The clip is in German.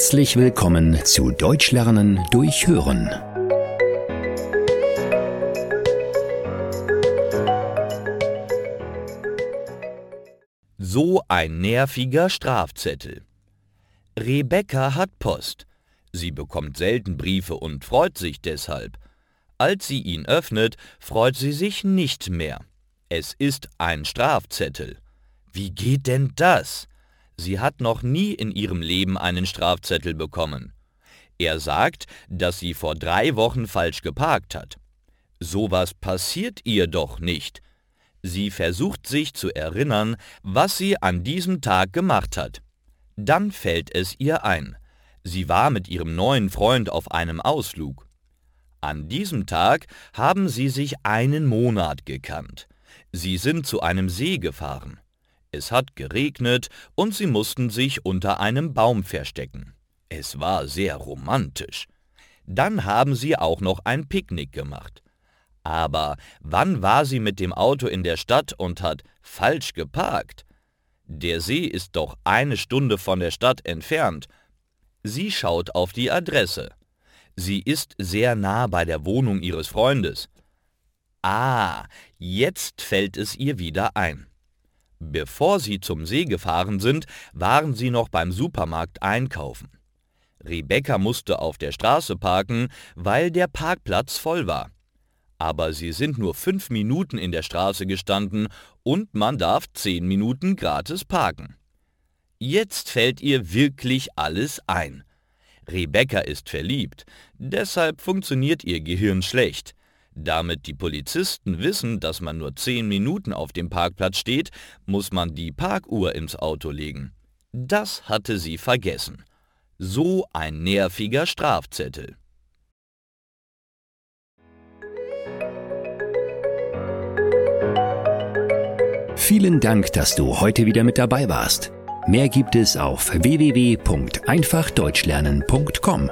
Herzlich willkommen zu Deutsch lernen durch Hören. So ein nerviger Strafzettel. Rebecca hat Post. Sie bekommt selten Briefe und freut sich deshalb. Als sie ihn öffnet, freut sie sich nicht mehr. Es ist ein Strafzettel. Wie geht denn das? Sie hat noch nie in ihrem Leben einen Strafzettel bekommen. Er sagt, dass sie vor drei Wochen falsch geparkt hat. Sowas passiert ihr doch nicht. Sie versucht sich zu erinnern, was sie an diesem Tag gemacht hat. Dann fällt es ihr ein. Sie war mit ihrem neuen Freund auf einem Ausflug. An diesem Tag haben sie sich einen Monat gekannt. Sie sind zu einem See gefahren. Es hat geregnet und sie mussten sich unter einem Baum verstecken. Es war sehr romantisch. Dann haben sie auch noch ein Picknick gemacht. Aber wann war sie mit dem Auto in der Stadt und hat falsch geparkt? Der See ist doch eine Stunde von der Stadt entfernt. Sie schaut auf die Adresse. Sie ist sehr nah bei der Wohnung ihres Freundes. Ah, jetzt fällt es ihr wieder ein. Bevor sie zum See gefahren sind, waren sie noch beim Supermarkt einkaufen. Rebecca musste auf der Straße parken, weil der Parkplatz voll war. Aber sie sind nur fünf Minuten in der Straße gestanden und man darf zehn Minuten gratis parken. Jetzt fällt ihr wirklich alles ein. Rebecca ist verliebt, deshalb funktioniert ihr Gehirn schlecht. Damit die Polizisten wissen, dass man nur zehn Minuten auf dem Parkplatz steht, muss man die Parkuhr ins Auto legen. Das hatte sie vergessen. So ein nerviger Strafzettel. Vielen Dank, dass du heute wieder mit dabei warst. Mehr gibt es auf www.einfachdeutschlernen.com.